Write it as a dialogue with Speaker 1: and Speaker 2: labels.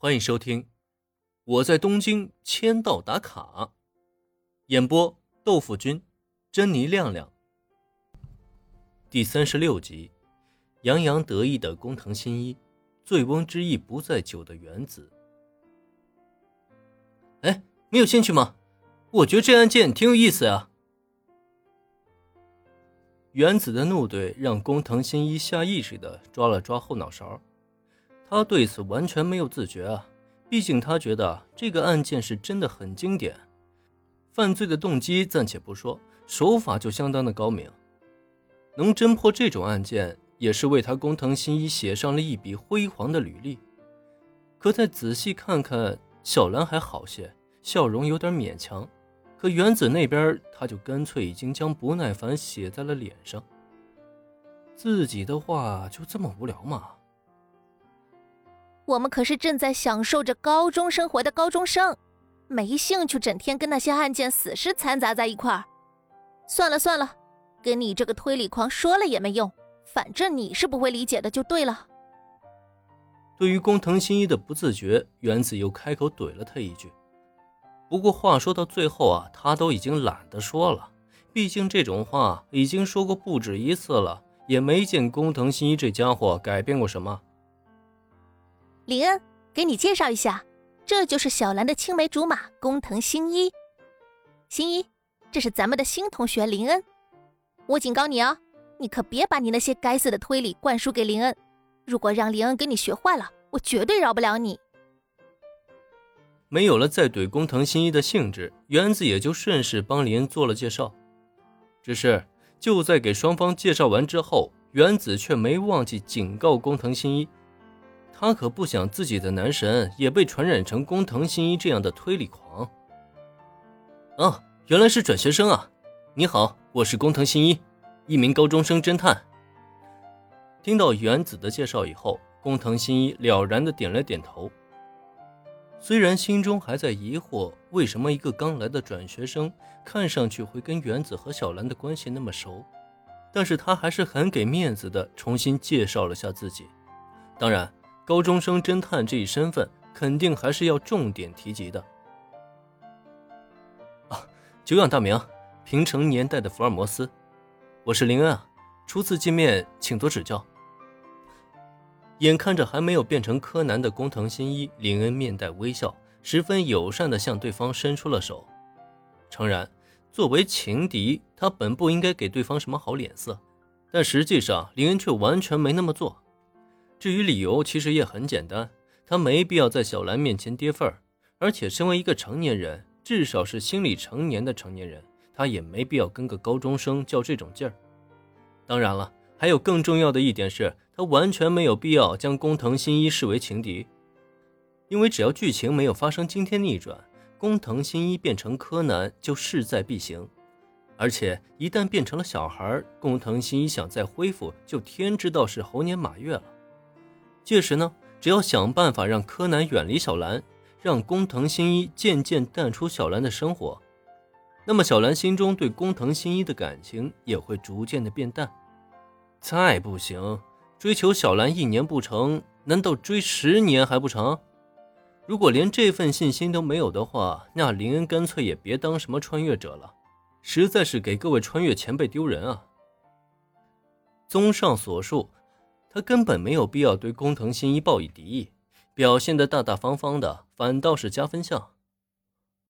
Speaker 1: 欢迎收听《我在东京签到打卡》，演播豆腐君、珍妮亮亮。第三十六集，洋洋得意的工藤新一，醉翁之意不在酒的原子。哎，你有兴趣吗？我觉得这案件挺有意思啊。原子的怒怼让工藤新一下意识的抓了抓后脑勺。他对此完全没有自觉啊，毕竟他觉得这个案件是真的很经典，犯罪的动机暂且不说，手法就相当的高明，能侦破这种案件也是为他工藤新一写上了一笔辉煌的履历。可再仔细看看，小兰还好些，笑容有点勉强，可原子那边他就干脆已经将不耐烦写在了脸上。自己的话就这么无聊吗？
Speaker 2: 我们可是正在享受着高中生活的高中生，没兴趣整天跟那些案件死尸掺杂在一块儿。算了算了，跟你这个推理狂说了也没用，反正你是不会理解的，就对了。
Speaker 1: 对于工藤新一的不自觉，原子又开口怼了他一句。不过话说到最后啊，他都已经懒得说了，毕竟这种话已经说过不止一次了，也没见工藤新一这家伙改变过什么。
Speaker 2: 林恩，给你介绍一下，这就是小兰的青梅竹马工藤新一。新一，这是咱们的新同学林恩。我警告你啊，你可别把你那些该死的推理灌输给林恩。如果让林恩给你学坏了，我绝对饶不了你。
Speaker 1: 没有了再怼工藤新一的兴致，原子也就顺势帮林恩做了介绍。只是就在给双方介绍完之后，原子却没忘记警告工藤新一。他可不想自己的男神也被传染成工藤新一这样的推理狂。哦，原来是转学生啊！你好，我是工藤新一，一名高中生侦探。听到原子的介绍以后，工藤新一了然的点了点头。虽然心中还在疑惑，为什么一个刚来的转学生看上去会跟原子和小兰的关系那么熟，但是他还是很给面子的，重新介绍了下自己。当然。高中生侦探这一身份，肯定还是要重点提及的。啊，久仰大名，平成年代的福尔摩斯，我是林恩啊，初次见面，请多指教。眼看着还没有变成柯南的工藤新一，林恩面带微笑，十分友善的向对方伸出了手。诚然，作为情敌，他本不应该给对方什么好脸色，但实际上，林恩却完全没那么做。至于理由，其实也很简单，他没必要在小兰面前跌份儿，而且身为一个成年人，至少是心理成年的成年人，他也没必要跟个高中生较这种劲儿。当然了，还有更重要的一点是，他完全没有必要将工藤新一视为情敌，因为只要剧情没有发生惊天逆转，工藤新一变成柯南就势在必行，而且一旦变成了小孩，工藤新一想再恢复，就天知道是猴年马月了。届时呢，只要想办法让柯南远离小兰，让工藤新一渐渐淡出小兰的生活，那么小兰心中对工藤新一的感情也会逐渐的变淡。再不行，追求小兰一年不成，难道追十年还不成？如果连这份信心都没有的话，那林恩干脆也别当什么穿越者了，实在是给各位穿越前辈丢人啊！综上所述。他根本没有必要对工藤新一报以敌意，表现的大大方方的，反倒是加分项。